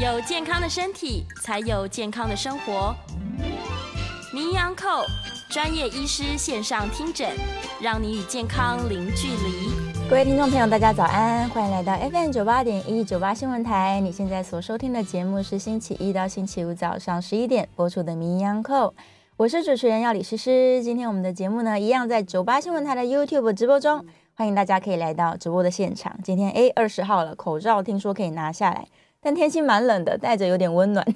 有健康的身体，才有健康的生活。名医扣专业医师线上听诊，让你与健康零距离。各位听众朋友，大家早安，欢迎来到 FM 九八点一九八新闻台。你现在所收听的节目是星期一到星期五早上十一点播出的名医扣，我是主持人药理诗诗。今天我们的节目呢，一样在九八新闻台的 YouTube 直播中，欢迎大家可以来到直播的现场。今天 A 二十号了，口罩听说可以拿下来。但天气蛮冷的，戴着有点温暖，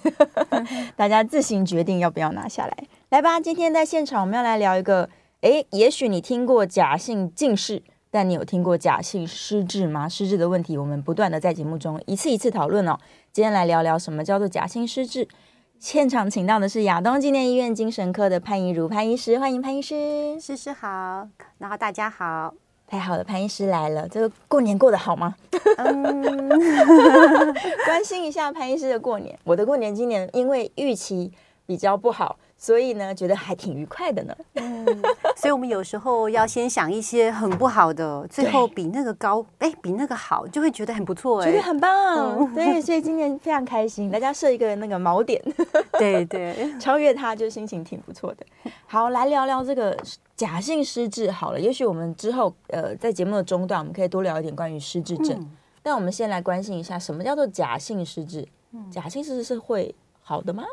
大家自行决定要不要拿下来。来吧，今天在现场我们要来聊一个，诶，也许你听过假性近视，但你有听过假性失智吗？失智的问题，我们不断的在节目中一次一次讨论哦。今天来聊聊什么叫做假性失智。现场请到的是亚东纪念医院精神科的潘怡如潘医师，欢迎潘医师。诗诗好，然后大家好。太好了，潘医师来了。这个过年过得好吗？嗯，关心一下潘医师的过年。我的过年今年因为预期比较不好。所以呢，觉得还挺愉快的呢。嗯，所以我们有时候要先想一些很不好的，最后比那个高，哎，比那个好，就会觉得很不错，哎，觉得很棒。嗯、对，所以今年非常开心，大家设一个那个锚点，对 对，超越它就心情挺不错的。好，来聊聊这个假性失智好了。也许我们之后呃，在节目的中段，我们可以多聊一点关于失智症。嗯、但我们先来关心一下，什么叫做假性失智？假性失智是会好的吗？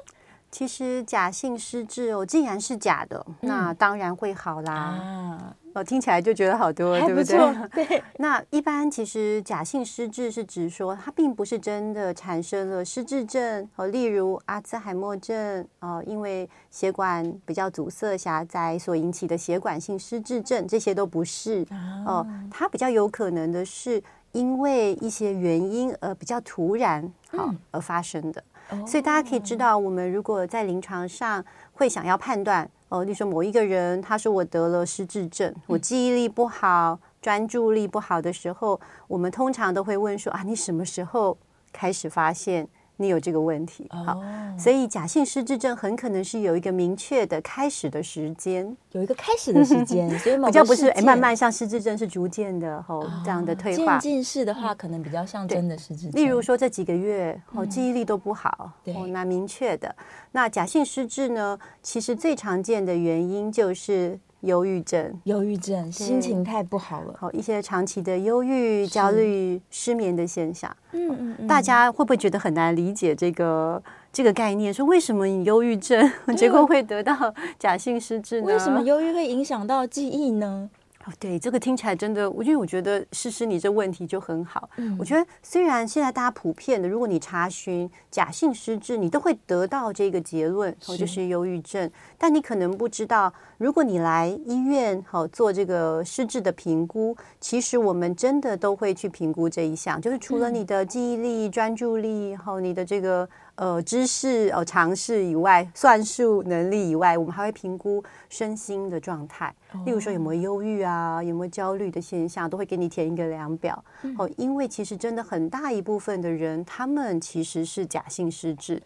其实假性失智哦，既然是假的，嗯、那当然会好啦。啊、哦，听起来就觉得好多，对不对？对。那一般其实假性失智是指说，它并不是真的产生了失智症哦，例如阿兹海默症哦，因为血管比较阻塞狭窄所引起的血管性失智症，这些都不是、啊、哦。它比较有可能的是因为一些原因而比较突然好、嗯、而发生的。所以大家可以知道，我们如果在临床上会想要判断，哦，例如说某一个人，他说我得了失智症，我记忆力不好，专注力不好的时候，我们通常都会问说啊，你什么时候开始发现？你有这个问题，好，oh. 所以假性失智症很可能是有一个明确的开始的时间，有一个开始的时间，所以比较不是哎慢慢像失智症是逐渐的吼、oh. 这样的退化，渐进式的话可能比较像真的失智症。例如说这几个月哦记忆力都不好，对、嗯，蛮明确的。那假性失智呢，其实最常见的原因就是。忧郁症，忧郁症，心情太不好了。好，一些长期的忧郁、焦虑、失眠的现象。嗯嗯，嗯，大家会不会觉得很难理解这个这个概念？说为什么你忧郁症，结果会得到假性失智呢？为什么忧郁会影响到记忆呢？哦，对，这个听起来真的，我因为我觉得诗诗你这问题就很好。嗯，我觉得虽然现在大家普遍的，如果你查询假性失智，你都会得到这个结论，哦，就是忧郁症。但你可能不知道，如果你来医院好做这个失智的评估，其实我们真的都会去评估这一项，就是除了你的记忆力、专注力，还有你的这个。呃，知识呃，常识以外，算术能力以外，我们还会评估身心的状态。例如说有没有忧郁啊，有没有焦虑的现象，都会给你填一个量表。哦，因为其实真的很大一部分的人，他们其实是假性失智，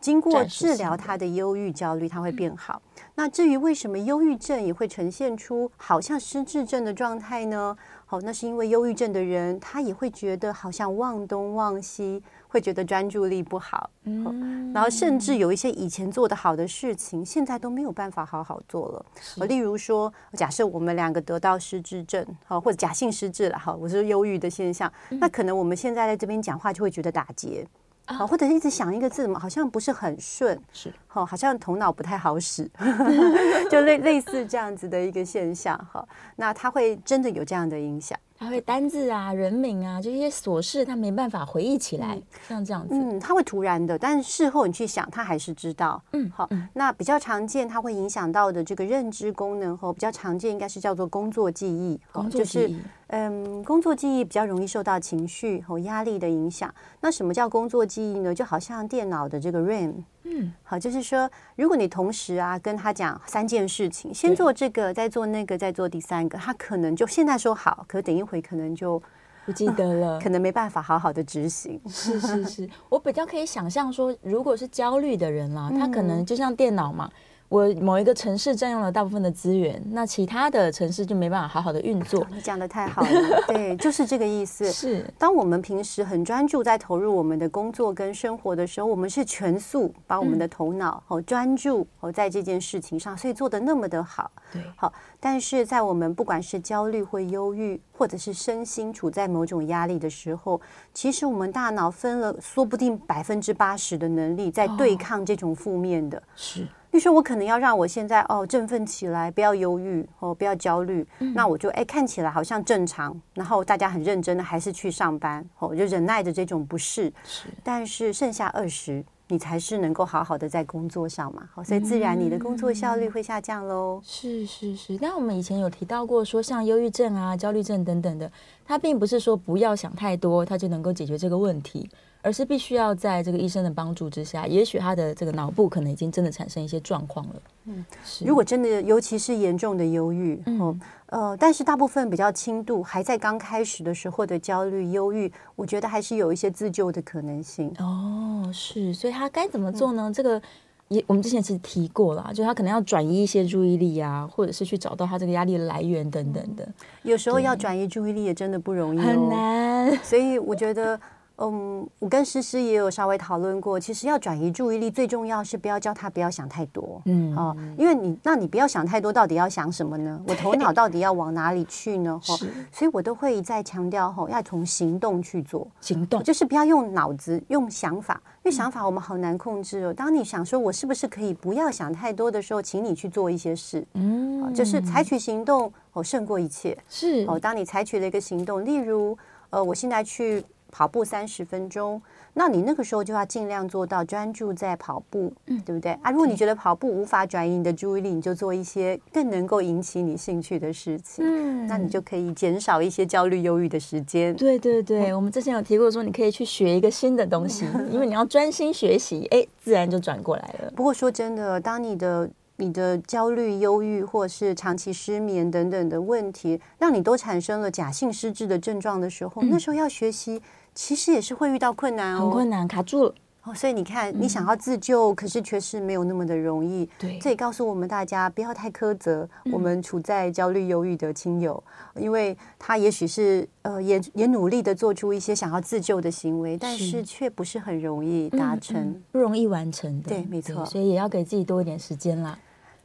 经过治疗他的忧郁、焦虑，他会变好。那至于为什么忧郁症也会呈现出好像失智症的状态呢？好，那是因为忧郁症的人，他也会觉得好像忘东忘西。会觉得专注力不好，嗯，然后甚至有一些以前做的好的事情，现在都没有办法好好做了。例如说，假设我们两个得到失智症，好，或者假性失智了，哈，我是忧郁的现象，那可能我们现在在这边讲话就会觉得打结，啊，或者一直想一个字，好像不是很顺，是，好，好像头脑不太好使，就类类似这样子的一个现象，哈，那它会真的有这样的影响。他会单字啊、人名啊，就一些琐事，他没办法回忆起来，嗯、像这样子。嗯，他会突然的，但是事后你去想，他还是知道。嗯，好。嗯、那比较常见，它会影响到的这个认知功能和比较常见应该是叫做工作记忆。工作记忆。就是嗯，工作记忆比较容易受到情绪和压力的影响。那什么叫工作记忆呢？就好像电脑的这个 RAM。嗯，好，就是说，如果你同时啊跟他讲三件事情，先做这个，再做那个，再做第三个，他可能就现在说好，可等一会可能就不记得了，可能没办法好好的执行。是是是，我比较可以想象说，如果是焦虑的人啦，他可能就像电脑嘛。我某一个城市占用了大部分的资源，那其他的城市就没办法好好的运作。你讲的太好了，对，就是这个意思。是，当我们平时很专注在投入我们的工作跟生活的时候，我们是全速把我们的头脑哦专注哦在这件事情上，所以做的那么的好。对，好，但是在我们不管是焦虑或忧郁，或者是身心处在某种压力的时候，其实我们大脑分了说不定百分之八十的能力在对抗这种负面的。是。比如说，我可能要让我现在哦振奋起来，不要忧郁哦，不要焦虑。嗯、那我就哎看起来好像正常，然后大家很认真的还是去上班哦，就忍耐着这种不适。是，但是剩下二十，你才是能够好好的在工作上嘛。好，所以自然你的工作效率会下降喽。嗯、是是是，但我们以前有提到过，说像忧郁症啊、焦虑症等等的，它并不是说不要想太多，它就能够解决这个问题。而是必须要在这个医生的帮助之下，也许他的这个脑部可能已经真的产生一些状况了。嗯，是。如果真的，尤其是严重的忧郁，嗯、哦，呃，但是大部分比较轻度，还在刚开始的时候的焦虑、忧郁，我觉得还是有一些自救的可能性。哦，是，所以他该怎么做呢？嗯、这个也我们之前其实提过了，就他可能要转移一些注意力啊，或者是去找到他这个压力的来源等等的。有时候要转移注意力也真的不容易、哦，很难。所以我觉得。嗯，我跟诗诗也有稍微讨论过，其实要转移注意力，最重要是不要叫他不要想太多。嗯，哦，因为你，那你不要想太多，到底要想什么呢？我头脑到底要往哪里去呢？哦，所以我都会一再强调，吼，要从行动去做。行动就是不要用脑子，用想法，因为想法我们好难控制哦。当你想说我是不是可以不要想太多的时候，请你去做一些事。嗯，就是采取行动哦，胜过一切。是哦，当你采取了一个行动，例如，呃，我现在去。跑步三十分钟，那你那个时候就要尽量做到专注在跑步，嗯，对不对啊？如果你觉得跑步无法转移你的注意力，你就做一些更能够引起你兴趣的事情，嗯，那你就可以减少一些焦虑、忧郁的时间。对对对，我们之前有提过说，你可以去学一个新的东西，因为你要专心学习，哎，自然就转过来了。不过说真的，当你的你的焦虑、忧郁，或是长期失眠等等的问题，让你都产生了假性失智的症状的时候，那时候要学习。其实也是会遇到困难哦，很困难，卡住了哦。所以你看，你想要自救，嗯、可是却是没有那么的容易。对，这也告诉我们大家不要太苛责我们处在焦虑、忧郁的亲友，嗯、因为他也许是呃也也努力的做出一些想要自救的行为，但是却不是很容易达成，不容易完成的。对，没错。所以也要给自己多一点时间啦。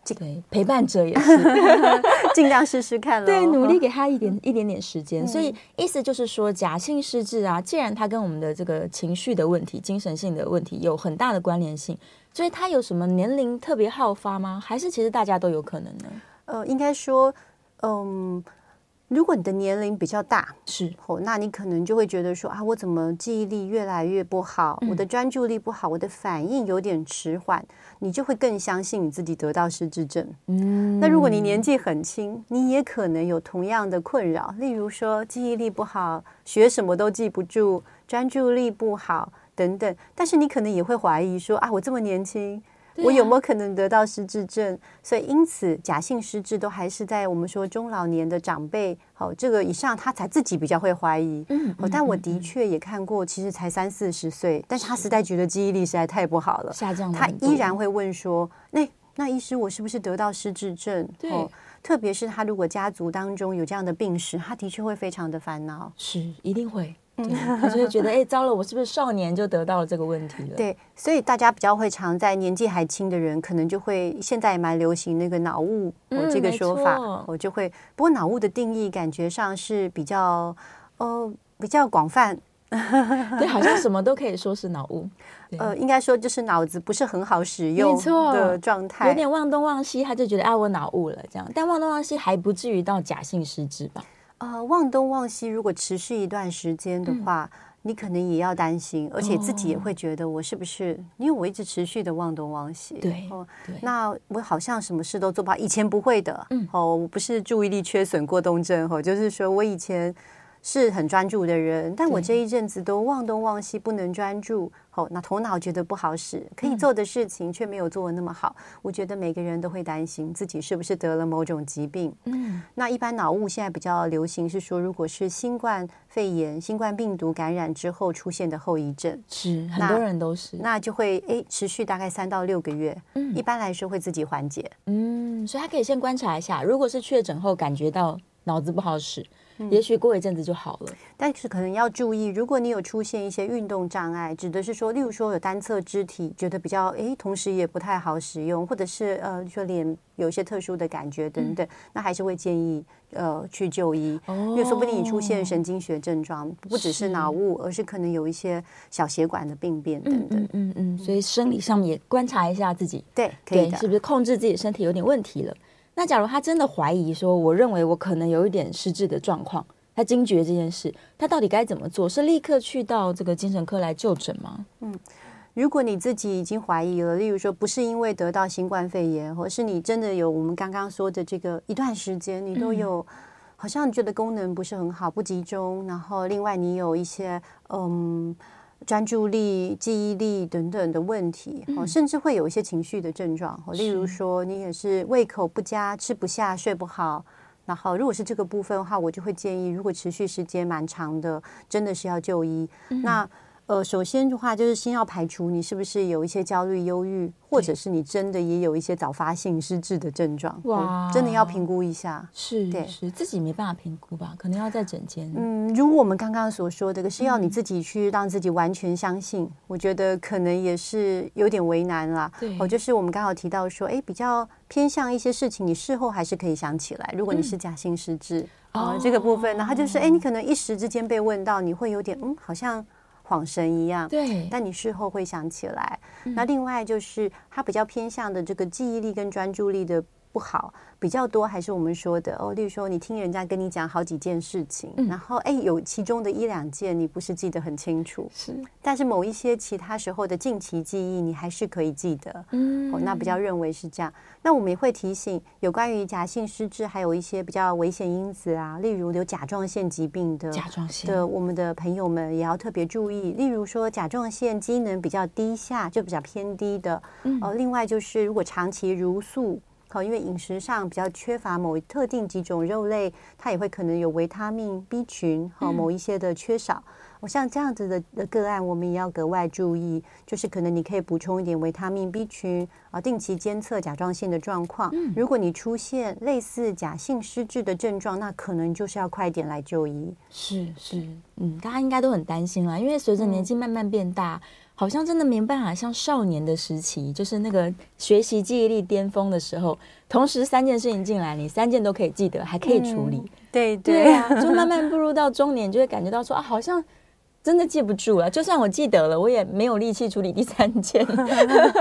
对，陪伴者也是，尽量试试看了。对，努力给他一点一点点时间。所以意思就是说，假性失智啊，既然它跟我们的这个情绪的问题、精神性的问题有很大的关联性，所以它有什么年龄特别好发吗？还是其实大家都有可能呢？呃，应该说，嗯。如果你的年龄比较大，是哦，那你可能就会觉得说啊，我怎么记忆力越来越不好，嗯、我的专注力不好，我的反应有点迟缓，你就会更相信你自己得到失智症。嗯，那如果你年纪很轻，你也可能有同样的困扰，例如说记忆力不好，学什么都记不住，专注力不好等等。但是你可能也会怀疑说啊，我这么年轻。我有没有可能得到失智症？所以因此，假性失智都还是在我们说中老年的长辈，好，这个以上他才自己比较会怀疑。嗯，但我的确也看过，其实才三四十岁，但是他实在觉得记忆力实在太不好了，下降。他依然会问说：“那那医师，我是不是得到失智症？”对，特别是他如果家族当中有这样的病史，他的确会非常的烦恼。是，一定会。他就会觉得，哎，糟了，我是不是少年就得到了这个问题了？对，所以大家比较会常在年纪还轻的人，可能就会现在也蛮流行那个脑雾、嗯哦、这个说法，我、哦、就会。不过脑雾的定义感觉上是比较，呃，比较广泛，对，好像什么都可以说是脑雾。呃，应该说就是脑子不是很好使用的状态，有点忘东忘西，他就觉得啊，我脑雾了这样。但忘东忘西还不至于到假性失智吧？呃，忘东忘西，如果持续一段时间的话，嗯、你可能也要担心，而且自己也会觉得我是不是，哦、因为我一直持续的忘东忘西。对，那我好像什么事都做不好，以前不会的。嗯，哦，我不是注意力缺损过动症，哦，就是说我以前是很专注的人，但我这一阵子都忘东忘西，不能专注。哦，那头脑觉得不好使，可以做的事情却没有做的那么好。嗯、我觉得每个人都会担心自己是不是得了某种疾病。嗯，那一般脑雾现在比较流行是说，如果是新冠肺炎、新冠病毒感染之后出现的后遗症，是很多人都是，那就会诶持续大概三到六个月。嗯，一般来说会自己缓解。嗯，所以他可以先观察一下，如果是确诊后感觉到脑子不好使。也许过一阵子就好了，嗯，但是可能要注意，如果你有出现一些运动障碍，指的是说，例如说有单侧肢体觉得比较诶，同时也不太好使用，或者是呃说脸有一些特殊的感觉等等，嗯、那还是会建议呃去就医，哦，因为说不定你出现神经学症状，不只是脑雾，是而是可能有一些小血管的病变等等，嗯嗯，嗯，所以生理上也观察一下自己，对，可以的，是不是控制自己身体有点问题了？那假如他真的怀疑说，我认为我可能有一点失智的状况，他惊觉这件事，他到底该怎么做？是立刻去到这个精神科来就诊吗？嗯，如果你自己已经怀疑了，例如说不是因为得到新冠肺炎，或是你真的有我们刚刚说的这个一段时间，你都有好像觉得功能不是很好，不集中，然后另外你有一些嗯。专注力、记忆力等等的问题，哦，甚至会有一些情绪的症状，例如说你也是胃口不佳、吃不下、睡不好。然后，如果是这个部分的话，我就会建议，如果持续时间蛮长的，真的是要就医。嗯、那。呃，首先的话，就是先要排除你是不是有一些焦虑、忧郁，或者是你真的也有一些早发性失智的症状。哇，真的要评估一下。是，对，是自己没办法评估吧？可能要在诊间。嗯，如果我们刚刚所说的，这个是要你自己去让自己完全相信，嗯、我觉得可能也是有点为难啦。对，哦，就是我们刚好提到说，哎，比较偏向一些事情，你事后还是可以想起来。如果你是假性失智，啊、嗯，这个部分，然后就是，哎，你可能一时之间被问到，你会有点，嗯，好像。恍神一样，对，但你事后会想起来。嗯、那另外就是，它比较偏向的这个记忆力跟专注力的不好。比较多还是我们说的哦，例如说你听人家跟你讲好几件事情，嗯、然后哎有其中的一两件你不是记得很清楚，是，但是某一些其他时候的近期记忆你还是可以记得，嗯，哦，那比较认为是这样。那我们也会提醒有关于假性失智，还有一些比较危险因子啊，例如有甲状腺疾病的甲状腺的我们的朋友们也要特别注意，例如说甲状腺机能比较低下就比较偏低的，嗯、哦，另外就是如果长期如素。好，因为饮食上比较缺乏某特定几种肉类，它也会可能有维他命 B 群和某一些的缺少。我、嗯、像这样子的的个案，我们也要格外注意，就是可能你可以补充一点维他命 B 群啊，定期监测甲状腺的状况。嗯、如果你出现类似假性失智的症状，那可能就是要快点来就医。是是，嗯，大家应该都很担心啦，因为随着年纪慢慢变大。嗯好像真的没办法像少年的时期，就是那个学习记忆力巅峰的时候，同时三件事情进来，你三件都可以记得，还可以处理。嗯、对对，对啊，就慢慢步入到中年，就会感觉到说啊，好像真的记不住了。就算我记得了，我也没有力气处理第三件。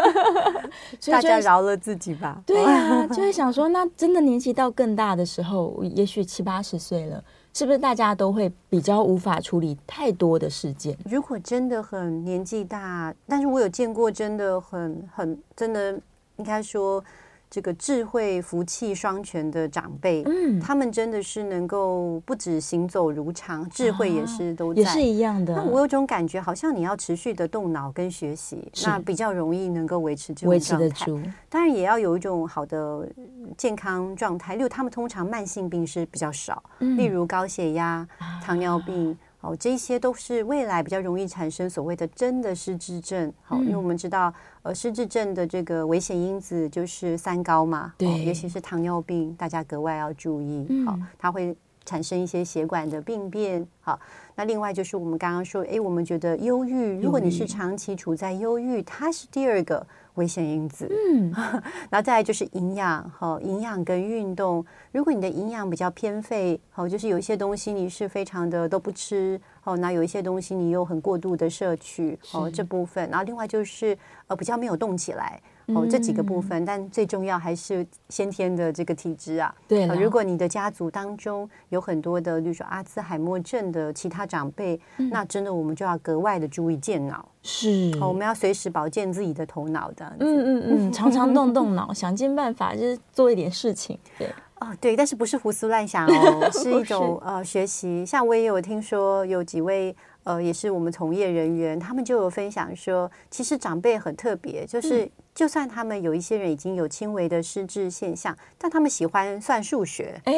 大家饶了自己吧。对啊，就会想说，那真的年纪到更大的时候，也许七八十岁了。是不是大家都会比较无法处理太多的事件？如果真的很年纪大，但是我有见过真的很很真的，应该说。这个智慧福气双全的长辈，嗯，他们真的是能够不止行走如常，智慧也是都在，也是一样的。那我有种感觉，好像你要持续的动脑跟学习，那比较容易能够维持这种状态。维持得住。当然也要有一种好的健康状态，例如他们通常慢性病是比较少，例如高血压、糖尿病。哦，这些都是未来比较容易产生所谓的真的失智症。好，因为我们知道，呃，失智症的这个危险因子就是三高嘛，对，尤其是糖尿病，大家格外要注意。好，它会产生一些血管的病变。好，那另外就是我们刚刚说，哎，我们觉得忧郁，如果你是长期处在忧郁，它是第二个。危险因子，嗯，然后再来就是营养，哈，营养跟运动。如果你的营养比较偏废，好，就是有一些东西你是非常的都不吃，好，那有一些东西你又很过度的摄取，好，这部分。然后另外就是呃比较没有动起来，哦，这几个部分，但最重要还是先天的这个体质啊。对，如果你的家族当中有很多的，比如说阿兹海默症的其他长辈，那真的我们就要格外的注意健脑。是，我们要随时保健自己的头脑的。嗯嗯嗯，常常 动动脑，想尽办法，就是做一点事情。对。哦，对，但是不是胡思乱想哦，是一种呃学习。像我也有听说有几位呃，也是我们从业人员，他们就有分享说，其实长辈很特别，就是、嗯、就算他们有一些人已经有轻微的失智现象，但他们喜欢算数学。哎，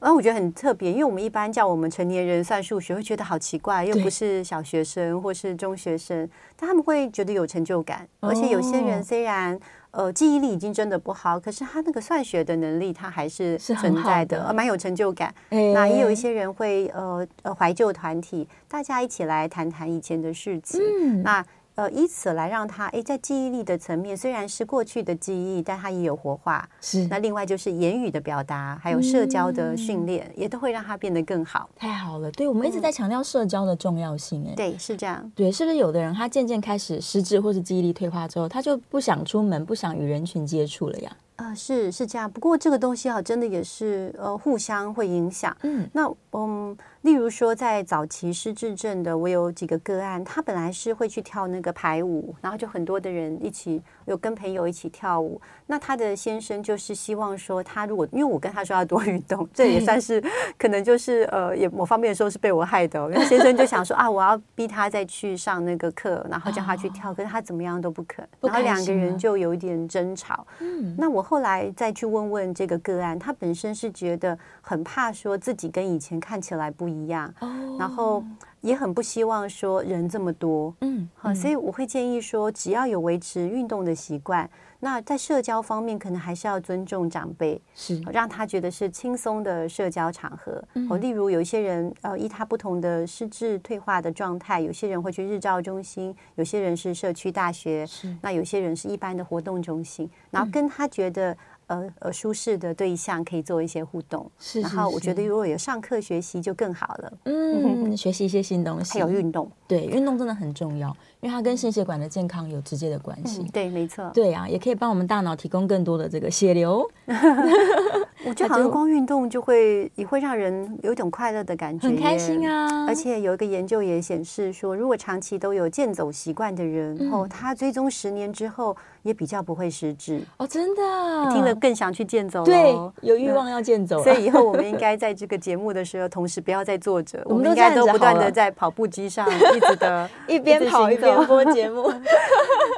然后我觉得很特别，因为我们一般叫我们成年人算数学，会觉得好奇怪，又不是小学生或是中学生，但他们会觉得有成就感，而且有些人虽然。呃，记忆力已经真的不好，可是他那个算学的能力，他还是存在的，呃蛮有成就感。欸、那也有一些人会呃呃怀旧团体，大家一起来谈谈以前的事情。嗯、那。呃，以此来让他诶，在记忆力的层面，虽然是过去的记忆，但他也有活化。是。那另外就是言语的表达，还有社交的训练，嗯、也都会让他变得更好。太好了，对，我们一直在强调社交的重要性。哎、嗯，对，是这样。对，是不是有的人他渐渐开始失智或是记忆力退化之后，他就不想出门，不想与人群接触了呀？呃，是是这样。不过这个东西啊，真的也是呃互相会影响。嗯，那嗯。例如说，在早期失智症的，我有几个个案，他本来是会去跳那个排舞，然后就很多的人一起有跟朋友一起跳舞。那他的先生就是希望说，他如果因为我跟他说要多运动，这也算是 可能就是呃，也某方面说是被我害的。因为先生就想说啊，我要逼他再去上那个课，然后叫他去跳，可是他怎么样都不肯，然后两个人就有一点争吵。嗯，那我后来再去问问这个个案，他本身是觉得很怕说自己跟以前看起来不一样。一样，然后也很不希望说人这么多，嗯，好，所以我会建议说，只要有维持运动的习惯，那在社交方面可能还是要尊重长辈，是。让他觉得是轻松的社交场合。哦，例如有一些人，呃，依他不同的失智退化的状态，有些人会去日照中心，有些人是社区大学，是。那有些人是一般的活动中心，然后跟他觉得。呃呃，舒适的对象可以做一些互动，是，是，是。然后我觉得如果有上课学习就更好了，嗯，学习一些新东西，还有运动，对，运动真的很重要，因为它跟心血管的健康有直接的关系。嗯、对，没错。对啊，也可以帮我们大脑提供更多的这个血流。我觉得好像光运动就会也会让人有一种快乐的感觉，很开心啊。而且有一个研究也显示说，如果长期都有健走习惯的人，嗯、哦，他追踪十年之后。也比较不会失智哦，真的，听了更想去健走，对，有欲望要健走。所以以后我们应该在这个节目的时候，同时不要再坐着，我们应该都不断的在跑步机上 一直的，一边跑一边播节目，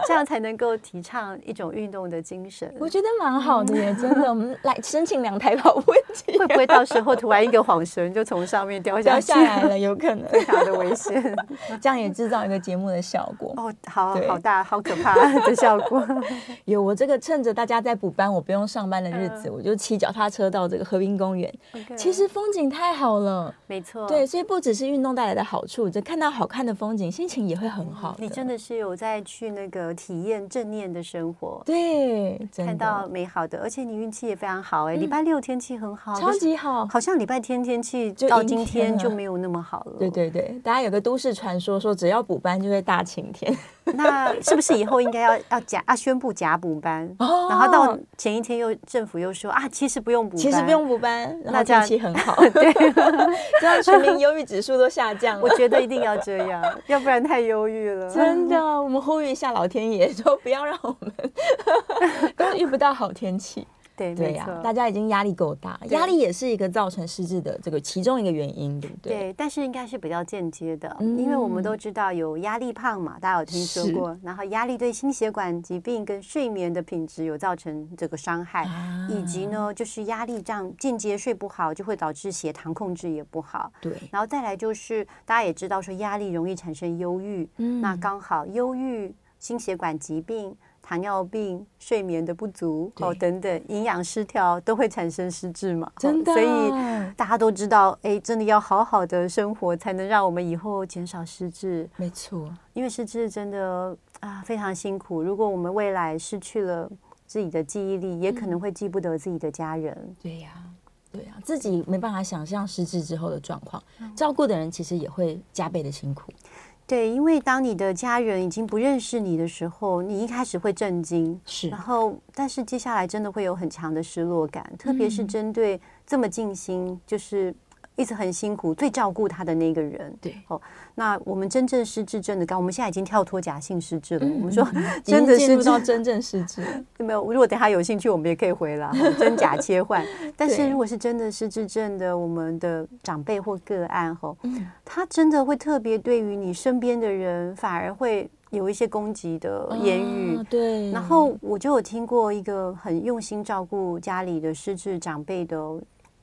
这样才能够提倡一种运动的精神。我觉得蛮好的耶，真的。我们来申请两台跑步机，会不会到时候突然一个晃神就从上面掉下下来了？有可能，非常的危险。这样也制造一个节目的效果。哦，好好大，好可怕的效果。有我这个趁着大家在补班，我不用上班的日子，我就骑脚踏车到这个河滨公园。其实风景太好了，没错。对，所以不只是运动带来的好处，就看到好看的风景，心情也会很好。你真的是有在去那个体验正念的生活，对，看到美好的，而且你运气也非常好哎，礼拜六天气很好，超级好，好像礼拜天天气到今天就没有那么好了。对对对，大家有个都市传说说，只要补班就会大晴天。那是不是以后应该要要假啊宣布假补班，哦、然后到前一天又政府又说啊，其实不用补班，其实不用补班，那天气很好，对，这样全民忧郁指数都下降了。我觉得一定要这样，要不然太忧郁了。真的，我们呼吁一下老天爷，说不要让我们 都遇不到好天气。对对呀，大家已经压力够大，压力也是一个造成失智的这个其中一个原因，对不对？对，但是应该是比较间接的，因为我们都知道有压力胖嘛，大家有听说过，然后压力对心血管疾病跟睡眠的品质有造成这个伤害，以及呢，就是压力这样间接睡不好，就会导致血糖控制也不好。对，然后再来就是大家也知道说压力容易产生忧郁，那刚好忧郁、心血管疾病。糖尿病、睡眠的不足哦等等，营养失调都会产生失智嘛？真的，所以大家都知道，哎，真的要好好的生活，才能让我们以后减少失智。没错，因为失智真的啊非常辛苦。如果我们未来失去了自己的记忆力，也可能会记不得自己的家人。嗯、对呀，对呀，自己没办法想象失智之后的状况，照顾的人其实也会加倍的辛苦。对，因为当你的家人已经不认识你的时候，你一开始会震惊，是，然后但是接下来真的会有很强的失落感，特别是针对这么尽心，就是。一直很辛苦，最照顾他的那个人。对，哦，那我们真正失智症的高，我们现在已经跳脱假性失智了。嗯、我们说 真的是到真正失智，有 没有？如果等下有兴趣，我们也可以回来真假切换。但是如果是真的失智症的，我们的长辈或个案，吼，他真的会特别对于你身边的人，反而会有一些攻击的言语。哦、对。然后我就有听过一个很用心照顾家里的失智长辈的。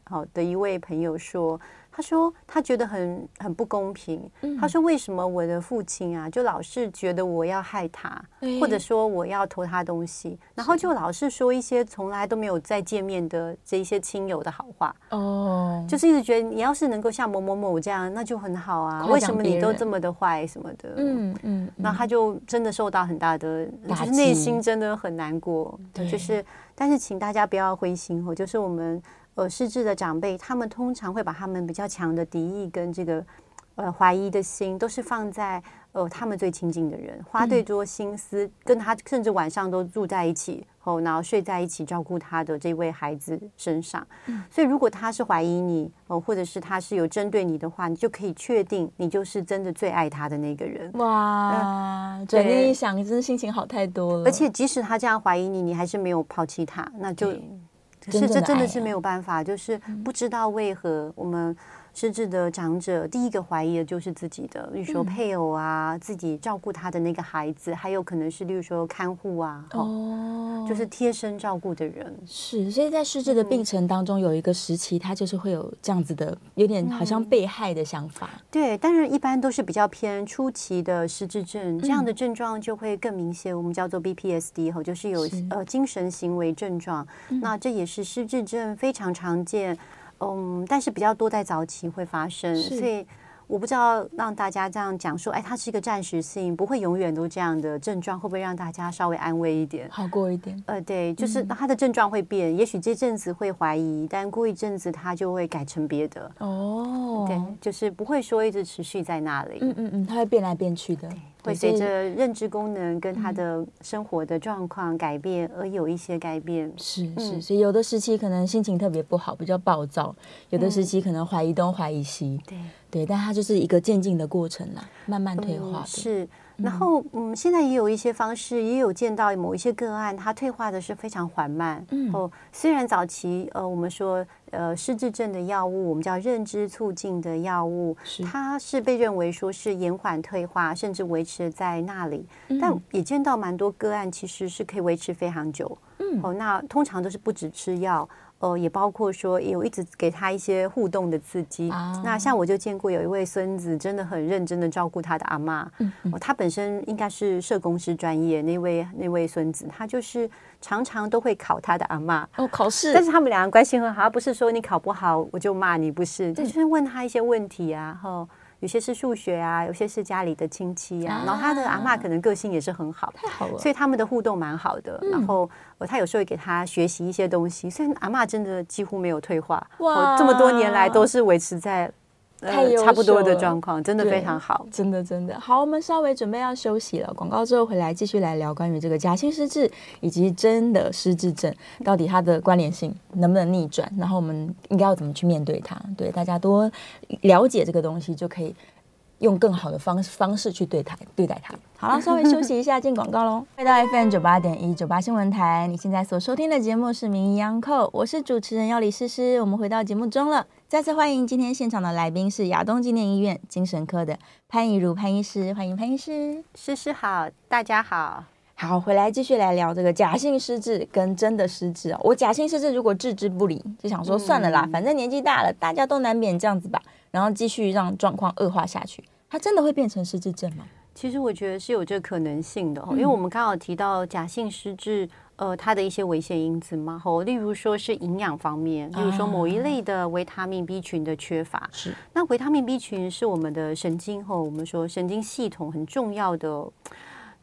好的一位朋友说，他说他觉得很很不公平。嗯、他说为什么我的父亲啊，就老是觉得我要害他，欸、或者说我要偷他东西，然后就老是说一些从来都没有再见面的这一些亲友的好话。哦，就是一直觉得你要是能够像某某某这样，那就很好啊。为什么你都这么的坏什么的？嗯嗯，那、嗯、他就真的受到很大的，就是内心真的很难过。对，就是但是请大家不要灰心哦，就是我们。呃，失智的长辈，他们通常会把他们比较强的敌意跟这个呃怀疑的心，都是放在呃他们最亲近的人，花最多心思跟他，甚至晚上都住在一起，后然后睡在一起照顾他的这位孩子身上。所以，如果他是怀疑你，哦，或者是他是有针对你的话，你就可以确定你就是真的最爱他的那个人。哇，转念一想，真的心情好太多了。而且，即使他这样怀疑你，你还是没有抛弃他，那就。是，这真的是没有办法，就是不知道为何我们失智的长者第一个怀疑的就是自己的，例如说配偶啊，自己照顾他的那个孩子，还有可能是例如说看护啊，哦，就是贴身照顾的人。是，所以在失智的病程当中，有一个时期，他就是会有这样子的，有点好像被害的想法。对，当然一般都是比较偏初期的失智症，这样的症状就会更明显，我们叫做 BPSD 哈，就是有呃精神行为症状。那这也是失智症非常常见。嗯，但是比较多在早期会发生，所以我不知道让大家这样讲说，哎，它是一个暂时性，不会永远都这样的症状，会不会让大家稍微安慰一点，好过一点？呃，对，就是它的症状会变，也许这阵子会怀疑，但过一阵子它就会改成别的。哦，对，就是不会说一直持续在那里。嗯嗯嗯，它会变来变去的。会随着认知功能跟他的生活的状况改变而有一些改变，是是，所以有的时期可能心情特别不好，比较暴躁；有的时期可能怀疑东怀疑西，对。对，但它就是一个渐进的过程啦，慢慢退化的。是。然后，嗯，现在也有一些方式，也有见到某一些个案，它退化的是非常缓慢。嗯，哦，虽然早期，呃，我们说，呃，失智症的药物，我们叫认知促进的药物，是它是被认为说是延缓退化，甚至维持在那里。但也见到蛮多个案，其实是可以维持非常久。嗯，哦，那通常都是不止吃药。哦，也包括说有一直给他一些互动的刺激。啊、那像我就见过有一位孙子，真的很认真的照顾他的阿妈。嗯嗯、哦，他本身应该是社工师专业，那位那位孙子，他就是常常都会考他的阿妈。哦，考试。但是他们两个关系很好，不是说你考不好我就骂你，不是，就是问他一些问题啊，然后。有些是数学啊，有些是家里的亲戚啊，然后他的阿妈可能个性也是很好，太好了，所以他们的互动蛮好的。然后他有时候会给他学习一些东西，所以阿妈真的几乎没有退化，哇，这么多年来都是维持在。呃，差不多的状况，真的非常好，真的真的好。我们稍微准备要休息了，广告之后回来继续来聊关于这个假性失智以及真的失智症到底它的关联性能不能逆转，然后我们应该要怎么去面对它？对，大家多了解这个东西，就可以用更好的方方式去对待对待它。好了，稍微休息一下，进广告喽。回到 FM 九八点一九八新闻台，你现在所收听的节目是《名医央叩》，我是主持人药理诗诗。我们回到节目中了。再次欢迎今天现场的来宾是亚东纪念医院精神科的潘怡如潘医师，欢迎潘医师。诗诗好，大家好，好，回来继续来聊这个假性失智跟真的失智哦。我假性失智如果置之不理，就想说算了啦，嗯、反正年纪大了，大家都难免这样子吧，然后继续让状况恶化下去，它真的会变成失智症吗？其实我觉得是有这个可能性的，嗯、因为我们刚好提到假性失智。呃，它的一些危险因子嘛，吼，例如说是营养方面，例如说某一类的维他命 B 群的缺乏。是、啊，那维他命 B 群是我们的神经吼，我们说神经系统很重要的。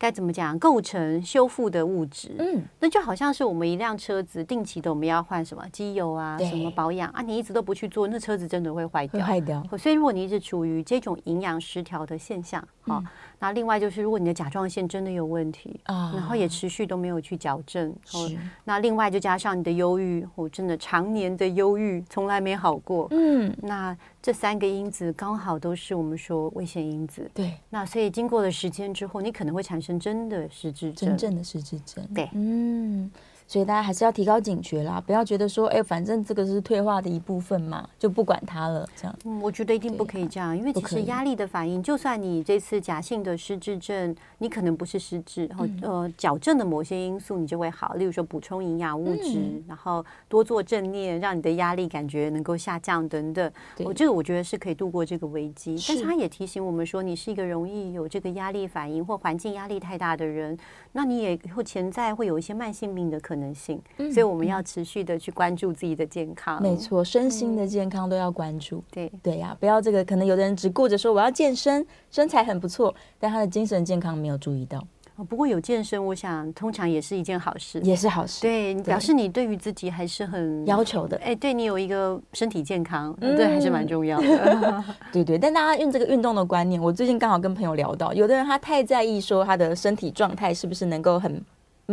该怎么讲？构成修复的物质，嗯，那就好像是我们一辆车子定期的我们要换什么机油啊，什么保养啊，你一直都不去做，那车子真的会坏掉，坏掉。所以如果你一直处于这种营养失调的现象，哈。嗯那另外就是，如果你的甲状腺真的有问题啊，然后也持续都没有去矫正，是。那另外就加上你的忧郁，我真的常年的忧郁从来没好过，嗯。那这三个因子刚好都是我们说危险因子，对。那所以经过了时间之后，你可能会产生真的失智症，真正的失智症，对，嗯。所以大家还是要提高警觉啦，不要觉得说，哎，反正这个是退化的一部分嘛，就不管它了，这样。嗯，我觉得一定不可以这样，因为其实压力的反应，就算你这次假性的失智症，你可能不是失智，然后呃矫正的某些因素你就会好，例如说补充营养物质，嗯、然后多做正念，让你的压力感觉能够下降等等。我这个我觉得是可以度过这个危机，但是他也提醒我们说，你是一个容易有这个压力反应或环境压力太大的人，那你也会潜在会有一些慢性病的可能性。嗯所以我们要持续的去关注自己的健康，没错，身心的健康都要关注。嗯、对对呀、啊，不要这个，可能有的人只顾着说我要健身，身材很不错，但他的精神健康没有注意到。哦，不过有健身，我想通常也是一件好事，也是好事。对，表示你对于自己还是很要求的。哎，对你有一个身体健康，嗯，对，还是蛮重要的。对对，但大家用这个运动的观念，我最近刚好跟朋友聊到，有的人他太在意说他的身体状态是不是能够很。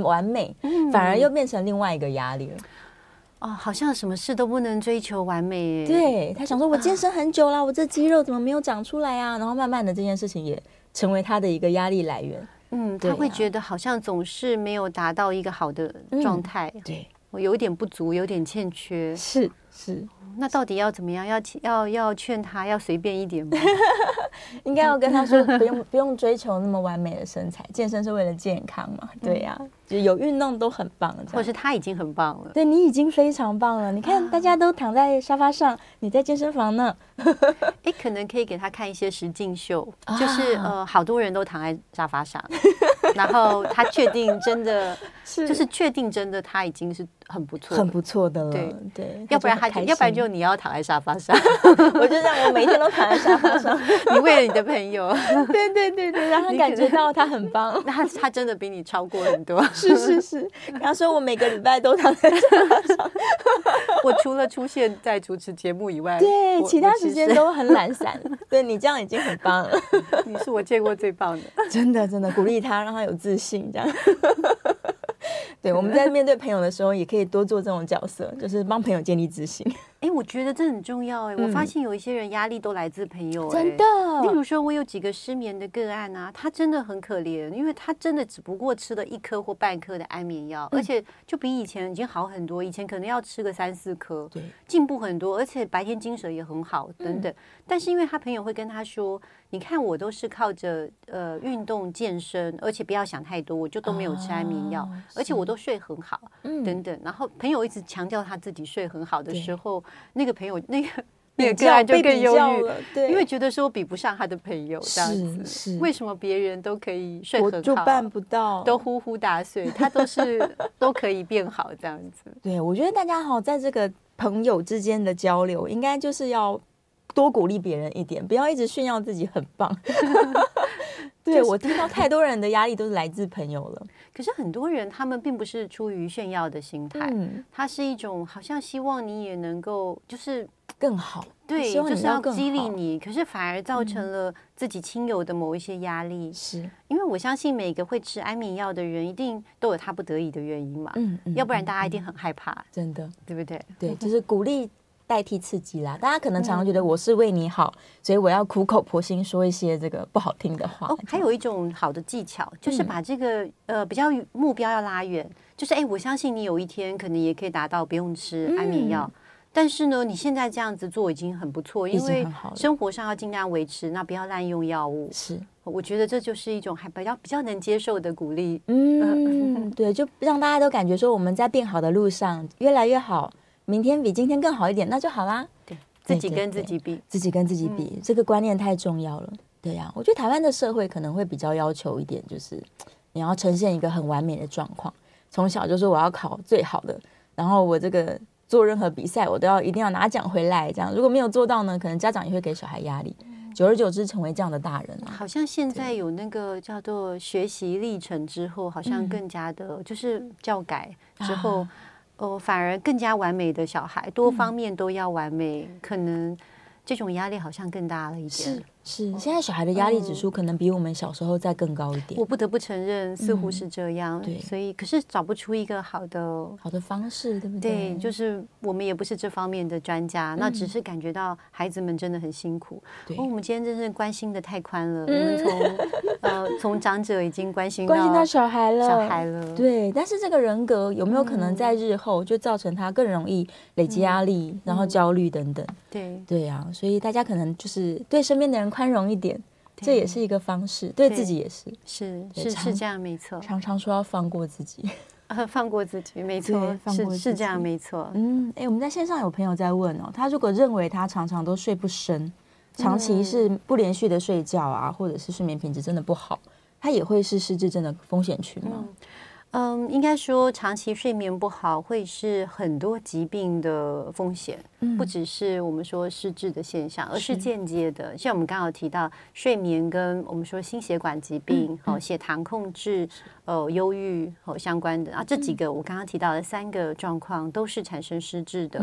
完美，反而又变成另外一个压力了。哦，好像什么事都不能追求完美。对，他想说，我健身很久了，我这肌肉怎么没有长出来啊？然后慢慢的这件事情也成为他的一个压力来源。嗯，他会觉得好像总是没有达到一个好的状态。对，我有点不足，有点欠缺。是是。那到底要怎么样？要要要劝他要随便一点吗？应该要跟他说，不用不用追求那么完美的身材，健身是为了健康嘛？对呀、啊，就有运动都很棒，或者是他已经很棒了。对，你已经非常棒了。你看大家都躺在沙发上，你在健身房呢。哎，可能可以给他看一些实境秀，就是呃，好多人都躺在沙发上，然后他确定真的，是就是确定真的他已经是。很不错，很不错的了。对对，要不然他，要不然就你要躺在沙发上。我就这样，我每天都躺在沙发上。你为了你的朋友，对对对对，让他感觉到他很棒。那他他真的比你超过很多。是是是，他说我每个礼拜都躺在沙发上。我除了出现在主持节目以外，对其他时间都很懒散。对你这样已经很棒了，你是我见过最棒的。真的真的，鼓励他，让他有自信，这样。对，我们 在面对朋友的时候，也可以多做这种角色，就是帮朋友建立自信。哎，我觉得这很重要哎。我发现有一些人压力都来自朋友，真的。例如说，我有几个失眠的个案啊，他真的很可怜，因为他真的只不过吃了一颗或半颗的安眠药，而且就比以前已经好很多。以前可能要吃个三四颗，对，进步很多，而且白天精神也很好等等。但是因为他朋友会跟他说。你看，我都是靠着呃运动健身，而且不要想太多，我就都没有吃安眠药，而且我都睡很好，等等。然后朋友一直强调他自己睡很好的时候，那个朋友那个 那个个案就更忧郁了，对，因为觉得说比不上他的朋友这样子。为什么别人都可以睡很好，我就办不到，都呼呼大睡，他都是 都可以变好这样子。对，我觉得大家好，在这个朋友之间的交流，应该就是要。多鼓励别人一点，不要一直炫耀自己很棒。对，我听到太多人的压力都是来自朋友了。可是很多人他们并不是出于炫耀的心态，嗯，他是一种好像希望你也能够就是更好，对，就是要激励你。可是反而造成了自己亲友的某一些压力。是因为我相信每个会吃安眠药的人，一定都有他不得已的原因嘛。嗯，要不然大家一定很害怕，真的，对不对？对，就是鼓励。代替刺激啦，大家可能常常觉得我是为你好，嗯、所以我要苦口婆心说一些这个不好听的话。哦，还有一种好的技巧，就是把这个、嗯、呃比较目标要拉远，就是哎，我相信你有一天可能也可以达到不用吃安眠药，嗯、但是呢，你现在这样子做已经很不错，因为生活上要尽量维持，那不要滥用药物。是，我觉得这就是一种还比较比较能接受的鼓励。嗯，对，就让大家都感觉说我们在变好的路上越来越好。明天比今天更好一点，那就好啦。对，自己跟自己比，自己跟自己比，嗯、这个观念太重要了。对呀、啊，我觉得台湾的社会可能会比较要求一点，就是你要呈现一个很完美的状况。从小就是我要考最好的，然后我这个做任何比赛，我都要一定要拿奖回来。这样如果没有做到呢，可能家长也会给小孩压力。久而久之，成为这样的大人、啊。好像现在有那个叫做学习历程之后，好像更加的，嗯、就是教改之后。啊哦，反而更加完美的小孩，多方面都要完美，嗯、可能这种压力好像更大了一点。是是，现在小孩的压力指数可能比我们小时候再更高一点。我不得不承认，似乎是这样。对，所以可是找不出一个好的好的方式，对不对？对，就是我们也不是这方面的专家，那只是感觉到孩子们真的很辛苦。对，我们今天真是关心的太宽了，我们从 呃从长者已经关心关心到小孩了，小孩了。对，但是这个人格有没有可能在日后就造成他更容易累积压力，然后焦虑等等？对，对呀，所以大家可能就是对身边的人宽容一点，这也是一个方式，对自己也是，是是是这样，没错。常常说要放过自己，放过自己，没错，是是这样，没错。嗯，哎，我们在线上有朋友在问哦，他如果认为他常常都睡不深，长期是不连续的睡觉啊，或者是睡眠品质真的不好，他也会是失智症的风险群吗？嗯，应该说长期睡眠不好会是很多疾病的风险，嗯、不只是我们说失智的现象，而是间接的。像我们刚刚有提到睡眠跟我们说心血管疾病、好、嗯、血糖控制、呃忧郁和相关的啊，这几个我刚刚提到的三个状况都是产生失智的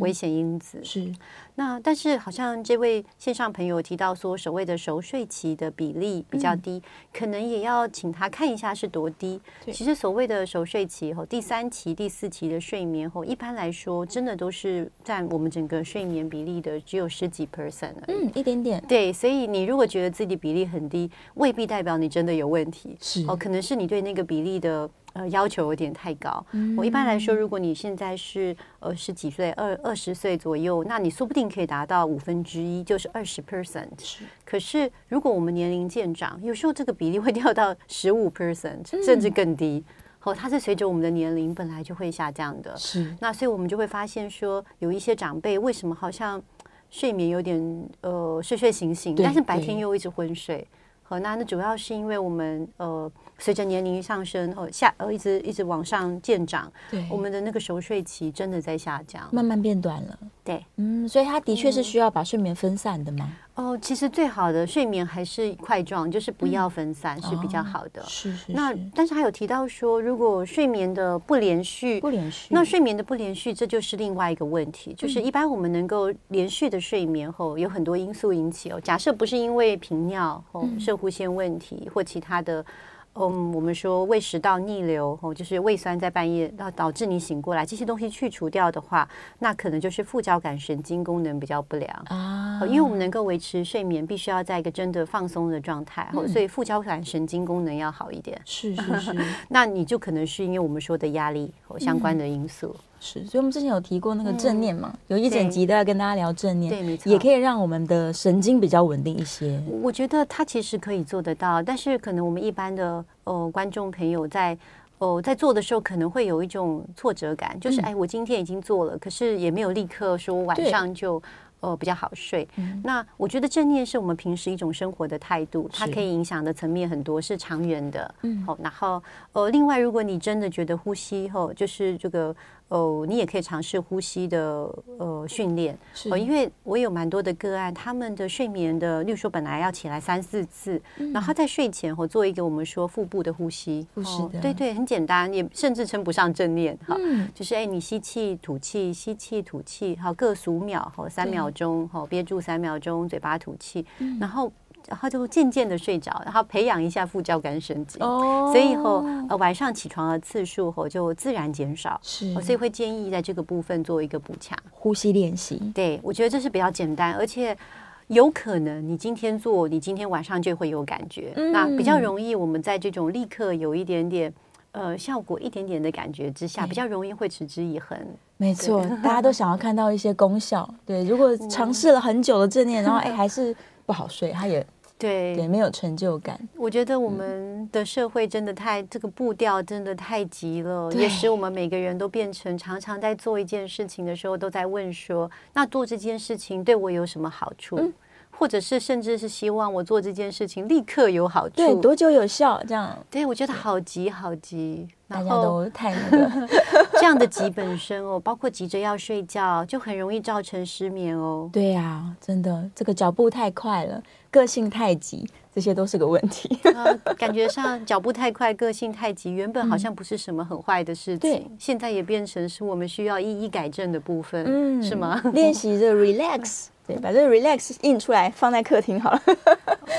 危险因子。嗯、是。那但是好像这位线上朋友提到说，所谓的熟睡期的比例比较低，嗯、可能也要请他看一下是多低。其实所谓的熟睡期后，第三期、第四期的睡眠后，一般来说真的都是占我们整个睡眠比例的只有十几 percent。嗯，一点点。对，所以你如果觉得自己比例很低，未必代表你真的有问题。是哦，可能是你对那个比例的。呃，要求有点太高。我一般来说，如果你现在是呃十几岁，二二十岁左右，那你说不定可以达到五分之一，就是二十 percent。是。可是如果我们年龄渐长，有时候这个比例会掉到十五 percent，甚至更低。哦，它是随着我们的年龄本来就会下降的。是。那所以我们就会发现说，有一些长辈为什么好像睡眠有点呃睡睡醒醒，但是白天又一直昏睡。好，那那主要是因为我们呃。随着年龄上升，哦下呃一直一直往上渐长，对，我们的那个熟睡期真的在下降，慢慢变短了。对，嗯，所以他的确是需要把睡眠分散的吗？哦，其实最好的睡眠还是块状，就是不要分散是比较好的。是是。那但是还有提到说，如果睡眠的不连续，不连续，那睡眠的不连续，这就是另外一个问题。就是一般我们能够连续的睡眠后，有很多因素引起哦。假设不是因为频尿、哦摄护腺问题或其他的。嗯，我们说胃食道逆流哦，就是胃酸在半夜导导致你醒过来，这些东西去除掉的话，那可能就是副交感神经功能比较不良啊。因为我们能够维持睡眠，必须要在一个真的放松的状态，嗯、所以副交感神经功能要好一点。是是 是，那你就可能是因为我们说的压力和相关的因素。嗯是，所以我们之前有提过那个正念嘛，嗯、有一整集都要跟大家聊正念，对，没错，也可以让我们的神经比较稳定一些。我觉得它其实可以做得到，但是可能我们一般的呃观众朋友在哦在做的时候，可能会有一种挫折感，就是、嗯、哎，我今天已经做了，可是也没有立刻说晚上就。呃，比较好睡。嗯、那我觉得正念是我们平时一种生活的态度，它可以影响的层面很多，是长远的。嗯，好，然后呃，另外，如果你真的觉得呼吸后，就是这个呃，你也可以尝试呼吸的呃训练。是、呃，因为我有蛮多的个案，他们的睡眠的，例如说本来要起来三四次，嗯、然后在睡前或做一个我们说腹部的呼吸。呼吸的、呃，对对，很简单，也甚至称不上正念哈。嗯、就是哎，你吸气吐气，吸气吐气，好，各数秒哈，三秒。钟吼，憋住三秒钟，嘴巴吐气，嗯、然后然后就渐渐的睡着，然后培养一下副交感神经，哦、所以以后呃晚上起床的次数后就自然减少，是，所以会建议在这个部分做一个补强呼吸练习。对，我觉得这是比较简单，而且有可能你今天做，你今天晚上就会有感觉，嗯、那比较容易我们在这种立刻有一点点。呃，效果一点点的感觉之下，比较容易会持之以恒。没错，大家都想要看到一些功效。对，如果尝试了很久的正念，然后 哎还是不好睡，它也对对没有成就感。我觉得我们的社会真的太这个步调真的太急了，也使我们每个人都变成常常在做一件事情的时候都在问说：那做这件事情对我有什么好处？或者是甚至是希望我做这件事情立刻有好处，对，多久有效？这样，对，我觉得好急好急，大家都太那个 这样的急本身哦，包括急着要睡觉，就很容易造成失眠哦。对呀、啊，真的，这个脚步太快了，个性太急。这些都是个问题。呃、感觉上脚步太快，个性太急，原本好像不是什么很坏的事情，对，现在也变成是我们需要一一改正的部分，嗯，是吗？练习着 relax。对，把这个 relax 印出来，放在客厅好了。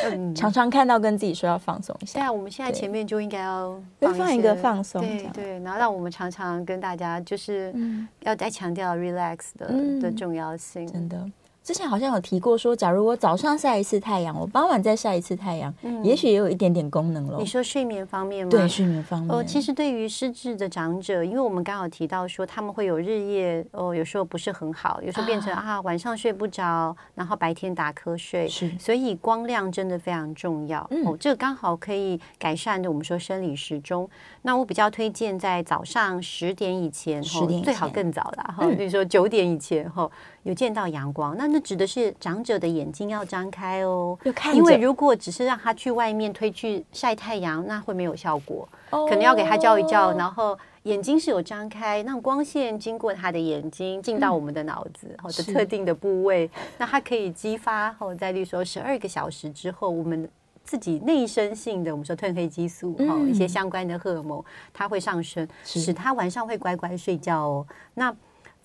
嗯、常常看到，跟自己说要放松一下。对啊，我们现在前面就应该要放一，放一个放松，对对，然后让我们常常跟大家就是要再强调 relax 的、嗯、的重要性，真的。之前好像有提过说，假如我早上晒一次太阳，我傍晚再晒一次太阳，嗯，也许也有一点点功能了。你说睡眠方面吗？对，睡眠方面。哦，其实对于失智的长者，因为我们刚好提到说他们会有日夜哦，有时候不是很好，有时候变成啊，啊晚上睡不着，然后白天打瞌睡，是，所以光亮真的非常重要。嗯、哦，这个刚好可以改善的我们说生理时钟。那我比较推荐在早上十点以前，十点、哦、最好更早了哈，比如说九点以前哈。哦有见到阳光，那那指的是长者的眼睛要张开哦，因为如果只是让他去外面推去晒太阳，那会没有效果，可能要给他叫一叫，然后眼睛是有张开，让光线经过他的眼睛进到我们的脑子或者特定的部位，那它可以激发后，在例如说十二个小时之后，我们自己内生性的我们说褪黑激素哈一些相关的荷尔蒙，它会上升，使他晚上会乖乖睡觉哦。那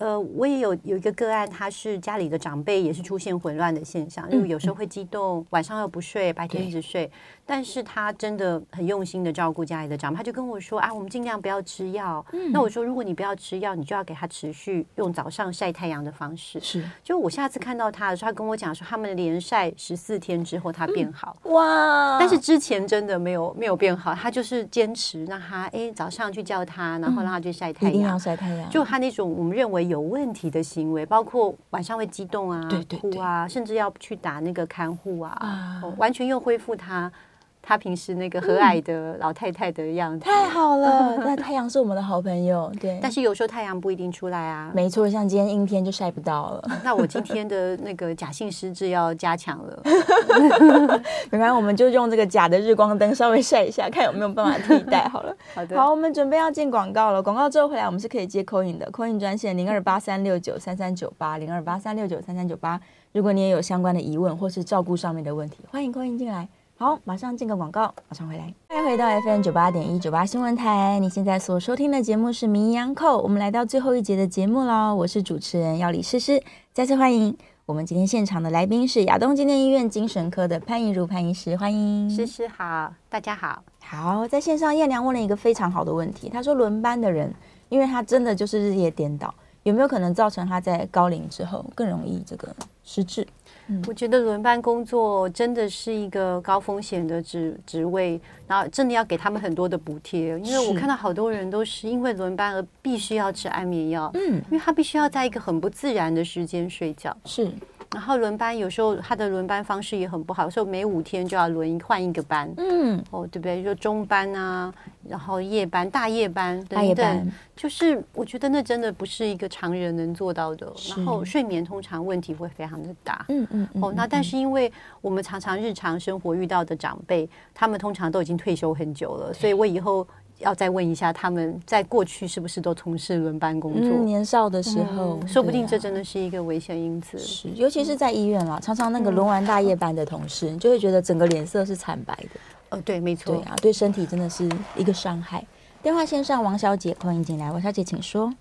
呃，我也有有一个个案，他是家里的长辈，也是出现混乱的现象，因为有时候会激动，晚上又不睡，白天一直睡。但是他真的很用心的照顾家里的长辈，他就跟我说啊，我们尽量不要吃药。那我说，如果你不要吃药，你就要给他持续用早上晒太阳的方式。是，就我下次看到他的时候，他跟我讲说，他们连晒十四天之后，他变好。哇！但是之前真的没有没有变好，他就是坚持让他哎早上去叫他，然后让他去晒太阳，一定要晒太阳。就他那种我们认为。有问题的行为，包括晚上会激动啊、对对对哭啊，甚至要去打那个看护啊，啊完全又恢复他。她平时那个和蔼的老太太的样子，太好了。那太阳是我们的好朋友，对。但是有时候太阳不一定出来啊。没错，像今天阴天就晒不到了。那我今天的那个假性失智要加强了。没关系，我们就用这个假的日光灯稍微晒一下，看有没有办法替代好了。好的。好，我们准备要进广告了。广告之后回来，我们是可以接 call in 的，call in 专线零二八三六九三三九八零二八三六九三三九八。如果你也有相关的疑问或是照顾上面的问题，欢迎 call in 进来。好，马上进个广告，马上回来。欢迎回到 FM 九八点一九八新闻台，你现在所收听的节目是《名医央叩》，我们来到最后一节的节目喽。我是主持人要李诗诗，再次欢迎我们今天现场的来宾是亚东纪念医院精神科的潘怡如潘医师，欢迎诗诗好，大家好。好，在线上燕良问了一个非常好的问题，他说轮班的人，因为他真的就是日夜颠倒，有没有可能造成他在高龄之后更容易这个失智？我觉得轮班工作真的是一个高风险的职职位，然后真的要给他们很多的补贴，因为我看到好多人都是因为轮班而必须要吃安眠药，嗯，因为他必须要在一个很不自然的时间睡觉，是。然后轮班有时候他的轮班方式也很不好，有时候每五天就要轮换一个班，嗯，哦，对不对？就中班啊，然后夜班、大夜班等等，大夜班就是我觉得那真的不是一个常人能做到的。然后睡眠通常问题会非常的大，嗯嗯，哦，那但是因为我们常常日常生活遇到的长辈，他们通常都已经退休很久了，所以我以后。要再问一下，他们在过去是不是都从事轮班工作？嗯、年少的时候、嗯，说不定这真的是一个危险因子。是，尤其是在医院了，常常那个轮完大夜班的同事，你就会觉得整个脸色是惨白的。哦，对，没错，对啊，对身体真的是一个伤害。电话线上，王小姐欢迎进来，王小姐请说。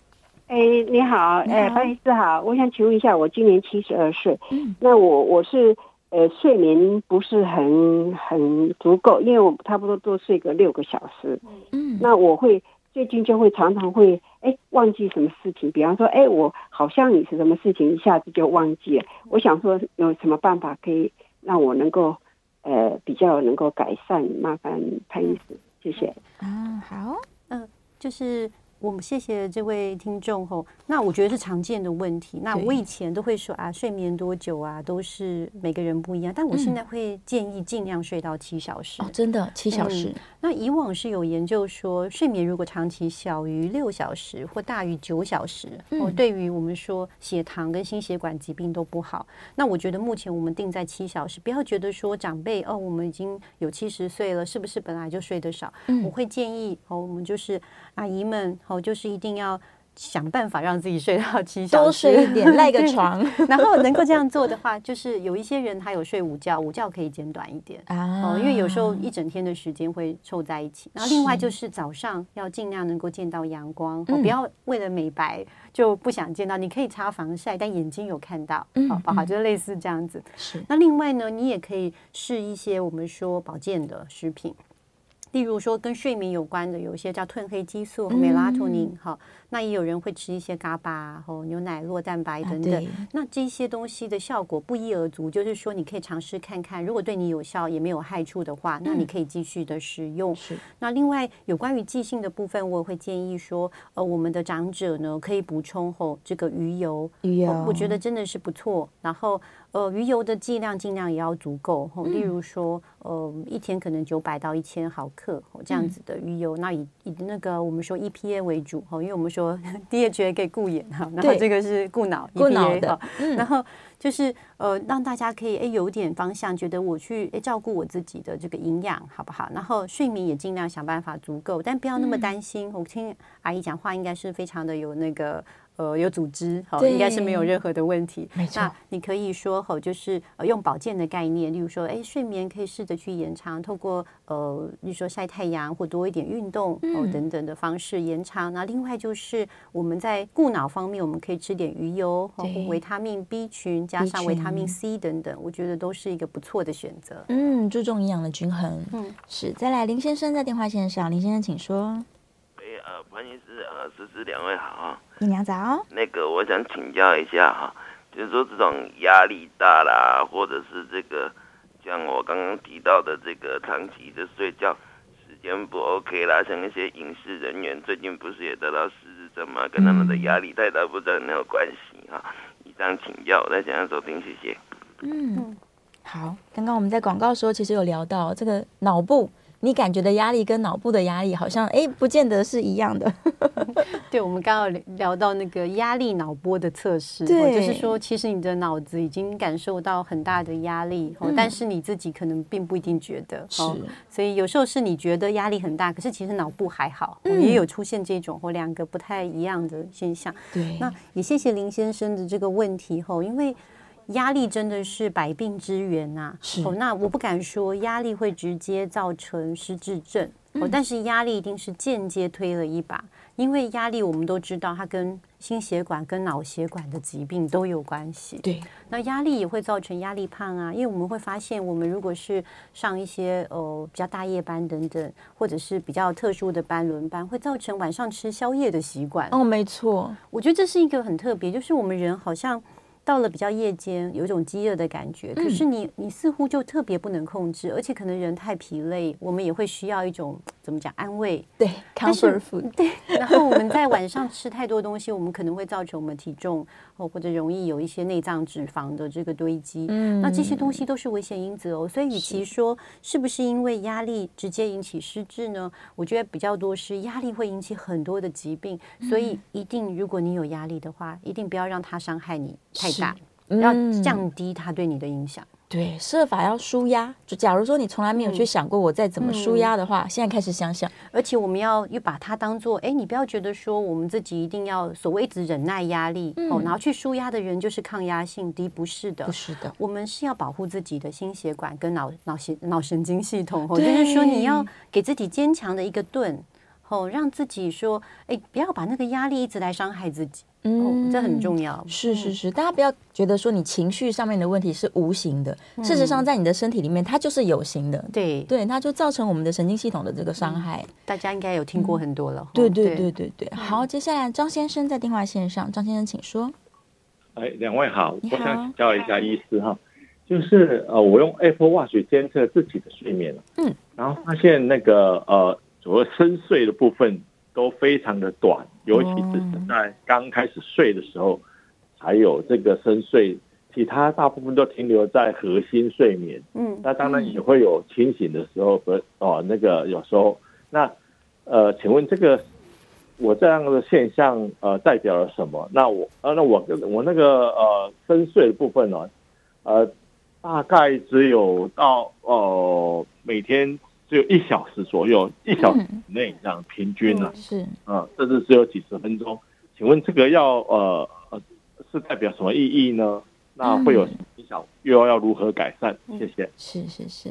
哎，你好，哎，潘医师好，我想请问一下，我今年七十二岁，嗯，那我我是。呃，睡眠不是很很足够，因为我差不多多睡个六个小时。嗯，那我会最近就会常常会哎忘记什么事情，比方说哎我好像你是什么事情一下子就忘记了。我想说有什么办法可以让我能够呃比较能够改善？麻烦潘医师，谢谢。嗯，好，嗯，就是。我们谢谢这位听众吼，那我觉得是常见的问题。那我以前都会说啊，睡眠多久啊，都是每个人不一样。但我现在会建议尽量睡到七小时。哦，真的七小时。那以往是有研究说，睡眠如果长期小于六小时或大于九小时，哦，对于我们说血糖跟心血管疾病都不好。那我觉得目前我们定在七小时，不要觉得说长辈哦，我们已经有七十岁了，是不是本来就睡得少？我会建议哦，我们就是阿姨们。哦，就是一定要想办法让自己睡到七小时，多睡一点，赖个 床。然后能够这样做的话，就是有一些人他有睡午觉，午觉可以减短一点啊、哦，因为有时候一整天的时间会凑在一起。然后另外就是早上要尽量能够见到阳光，哦、不要为了美白就不想见到。你可以擦防晒，但眼睛有看到，好不好？就是类似这样子。是。那另外呢，你也可以试一些我们说保健的食品。例如说跟睡眠有关的，有一些叫褪黑激素、美拉托宁，哈、嗯，那也有人会吃一些嘎巴，和牛奶酪蛋白等等。啊、那这些东西的效果不一而足，就是说你可以尝试看看，如果对你有效也没有害处的话，那你可以继续的使用。那另外有关于记性的部分，我也会建议说，呃，我们的长者呢可以补充后这个鱼油，鱼油、呃，我觉得真的是不错。然后。呃，鱼油的剂量尽量也要足够，例如说，呃，一天可能九百到一千毫克这样子的鱼油，那以以那个我们说 EPA 为主哈，因为我们说 DHA 可以顾眼哈，然后这个是固脑顾脑的，然后就是呃让大家可以哎有点方向，觉得我去哎照顾我自己的这个营养好不好？然后睡眠也尽量想办法足够，但不要那么担心。我听阿姨讲话，应该是非常的有那个。呃，有组织，好，应该是没有任何的问题。没错，那你可以说，吼，就是呃，用保健的概念，例如说，哎，睡眠可以试着去延长，透过呃，例如说晒太阳或多一点运动，哦，等等的方式延长。那另外就是我们在固脑方面，我们可以吃点鱼油，或维他命 B 群，加上维他命 C 等等，我觉得都是一个不错的选择。嗯，注重营养的均衡。嗯，是。再来，林先生在电话线上，林先生请说。呃，潘医师，呃，思思两位好啊，你娘早。那个，我想请教一下哈，就是说这种压力大啦，或者是这个像我刚刚提到的这个长期的睡觉时间不 OK 啦，像一些影视人员最近不是也得到失智症吗？跟他们的压力太大不知道有没有关系哈？以上请教，我在线上收听，谢谢。嗯，好，刚刚我们在广告的时候其实有聊到这个脑部。你感觉的压力跟脑部的压力好像哎，不见得是一样的。对，我们刚刚聊到那个压力脑波的测试，对，就是说其实你的脑子已经感受到很大的压力，嗯，但是你自己可能并不一定觉得。是，所以有时候是你觉得压力很大，可是其实脑部还好，嗯，也有出现这种或两个不太一样的现象。对，那也谢谢林先生的这个问题吼，因为。压力真的是百病之源呐、啊！是哦，那我不敢说压力会直接造成失智症哦，但是压力一定是间接推了一把，因为压力我们都知道它跟心血管、跟脑血管的疾病都有关系。对，那压力也会造成压力胖啊，因为我们会发现，我们如果是上一些呃比较大夜班等等，或者是比较特殊的班轮班，会造成晚上吃宵夜的习惯。哦，没错，我觉得这是一个很特别，就是我们人好像。到了比较夜间，有一种饥饿的感觉，可是你你似乎就特别不能控制，而且可能人太疲累，我们也会需要一种怎么讲安慰？对，comfort food。对，然后我们在晚上吃太多东西，我们可能会造成我们体重哦，或者容易有一些内脏脂肪的这个堆积。嗯，那这些东西都是危险因子哦。所以，与其说是不是因为压力直接引起失智呢？我觉得比较多是压力会引起很多的疾病。所以，一定如果你有压力的话，一定不要让它伤害你太大。要降低它对你的影响，嗯，对，设法要舒压。就假如说你从来没有去想过我再怎么舒压的话，嗯，现在开始想想。而且我们要又把它当做，哎，你不要觉得说我们自己一定要所谓一直忍耐压力，嗯，哦，然后去舒压的人就是抗压性低，不是的，不是的。我们是要保护自己的心血管跟脑脑血脑神经系统，哦，就是说你要给自己坚强的一个盾，哦，让自己说，哎，不要把那个压力一直来伤害自己。嗯、哦，这很重要。是是是，大家不要觉得说你情绪上面的问题是无形的，嗯、事实上在你的身体里面，它就是有形的。对对，它就造成我们的神经系统的这个伤害。嗯、大家应该有听过很多了。对对对对对。好，接下来张先生在电话线上，张先生请说。哎，两位好，好，我想请教一下医师哈，就是呃，我用 Apple Watch 监测自己的睡眠，嗯，然后发现那个呃，主要深睡的部分。都非常的短，尤其是在刚开始睡的时候，才有这个深睡，其他大部分都停留在核心睡眠。嗯，那当然也会有清醒的时候，和哦，那个有时候，那呃，请问这个我这样的现象呃代表了什么？那我呃，那我我那个呃深睡的部分呢，呃，大概只有到呃每天。只有一小时左右，一小时内这样平均呢，是，啊，甚至只有几十分钟。请问这个要呃呃是代表什么意义呢？那会有影响，又要要如何改善？谢谢。是是是，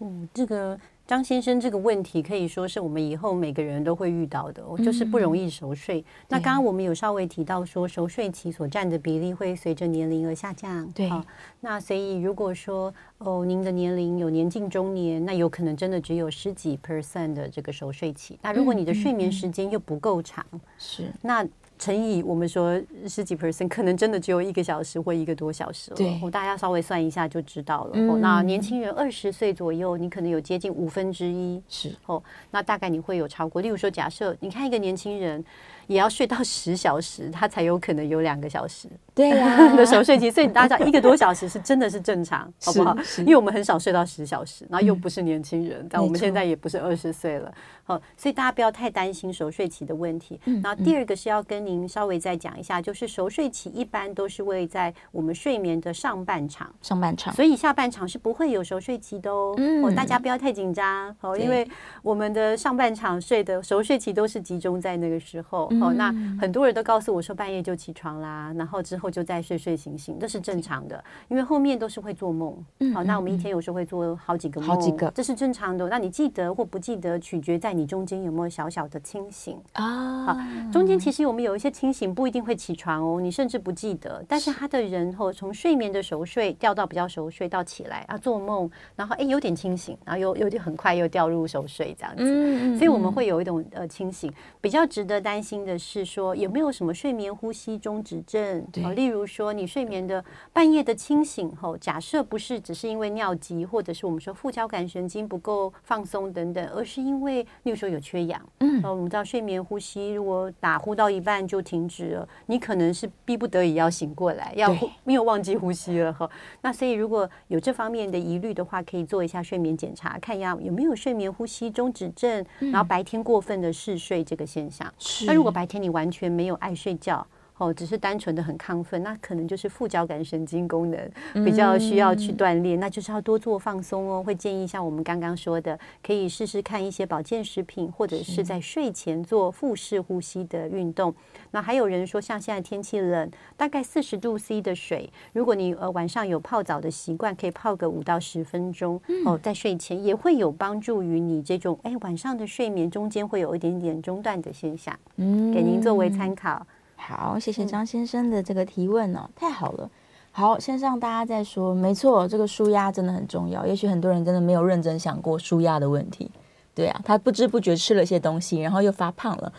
嗯，这个。张先生，这个问题可以说是我们以后每个人都会遇到的，哦，就是不容易熟睡。嗯、那刚刚我们有稍微提到说，熟睡期所占的比例会随着年龄而下降。对，好，那所以如果说哦，您的年龄有年近中年，那有可能真的只有十几 percent 的这个熟睡期。那如果你的睡眠时间又不够长，是、嗯嗯、那。乘以我们说十几 percent，可能真的只有一个小时或一个多小时了。对，大家稍微算一下就知道了。嗯、那年轻人二十岁左右，你可能有接近五分之一是哦。那大概你会有超过，例如说，假设你看一个年轻人。也要睡到十小时，他才有可能有两个小时。对呀，的熟睡期，所以大家一个多小时是真的是正常，好不好？因为我们很少睡到十小时，然后又不是年轻人，但我们现在也不是二十岁了，好，所以大家不要太担心熟睡期的问题。然后第二个是要跟您稍微再讲一下，就是熟睡期一般都是位在我们睡眠的上半场，上半场，所以下半场是不会有熟睡期的哦。哦，大家不要太紧张哦，因为我们的上半场睡的熟睡期都是集中在那个时候。哦，那很多人都告诉我说半夜就起床啦，然后之后就再睡睡醒醒，这是正常的，因为后面都是会做梦。好，那我们一天有时候会做好几个梦，好几个，这是正常的。那你记得或不记得，取决在你中间有没有小小的清醒啊。好，中间其实我们有一些清醒，不一定会起床哦，你甚至不记得。但是他的人后从睡眠的熟睡掉到比较熟睡到起来啊，做梦，然后哎有点清醒，然后又又很快又掉入熟睡这样子。所以我们会有一种呃清醒。比较值得担心的是。说有没有什么睡眠呼吸中止症？对，例如说你睡眠的半夜的清醒后，假设不是只是因为尿急，或者是我们说副交感神经不够放松等等，而是因为例如说有缺氧。嗯，我们知道睡眠呼吸如果打呼到一半就停止了，你可能是逼不得已要醒过来，要没有忘记呼吸了哈。那所以如果有这方面的疑虑的话，可以做一下睡眠检查，看一下有没有睡眠呼吸中止症，然后白天过分的嗜睡这个现象。是，那如果白天你完全没有爱睡觉哦，只是单纯的很亢奋，那可能就是副交感神经功能比较需要去锻炼，那就是要多做放松哦。会建议像我们刚刚说的，可以试试看一些保健食品，或者是在睡前做腹式呼吸的运动。那还有人说，像现在天气冷，大概四十度 C 的水，如果你呃晚上有泡澡的习惯，可以泡个五到十分钟哦，在睡前也会有帮助于你这种哎晚上的睡眠中间会有一点点中断的现象，嗯，给您作为参考。好，谢谢张先生的这个提问哦，嗯、太好了。好，先让大家再说，没错，这个舒压真的很重要。也许很多人真的没有认真想过舒压的问题。对啊，他不知不觉吃了些东西，然后又发胖了。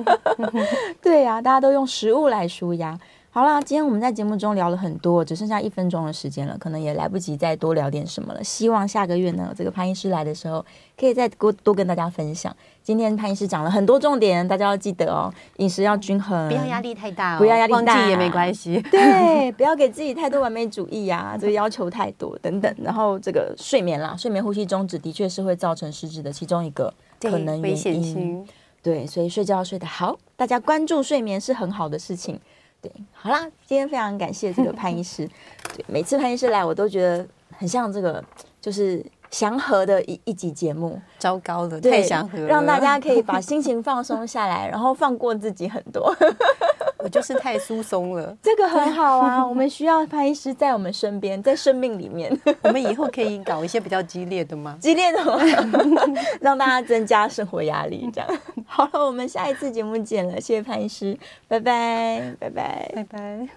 对啊，大家都用食物来舒压。好啦，今天我们在节目中聊了很多，只剩下一分钟的时间了，可能也来不及再多聊点什么了。希望下个月呢，这个潘医师来的时候，可以再多多跟大家分享。今天潘医师讲了很多重点，大家要记得哦，饮食要均衡，不要压力太大，哦，不要压力大，忘记也没关系。对，不要给自己太多完美主义啊，这个要求太多等等。然后这个睡眠啦，睡眠呼吸中止的确是会造成失智的其中一个可能原因。对，所以睡觉要睡得好，大家关注睡眠是很好的事情。对，好啦，今天非常感谢这个 潘医师。对，每次潘医师来，我都觉得很像这个，就是祥和的一一集节目。糟糕了，太祥和了，让大家可以把心情放松下来，然后放过自己很多。我就是太疏松了，这个很好啊。我们需要潘医师在我们身边，在生命里面。我们以后可以搞一些比较激烈的吗？激烈的吗？让大家增加生活压力，这样。好了，我们下一次节目见了，谢谢潘医师，拜拜，拜拜，拜拜。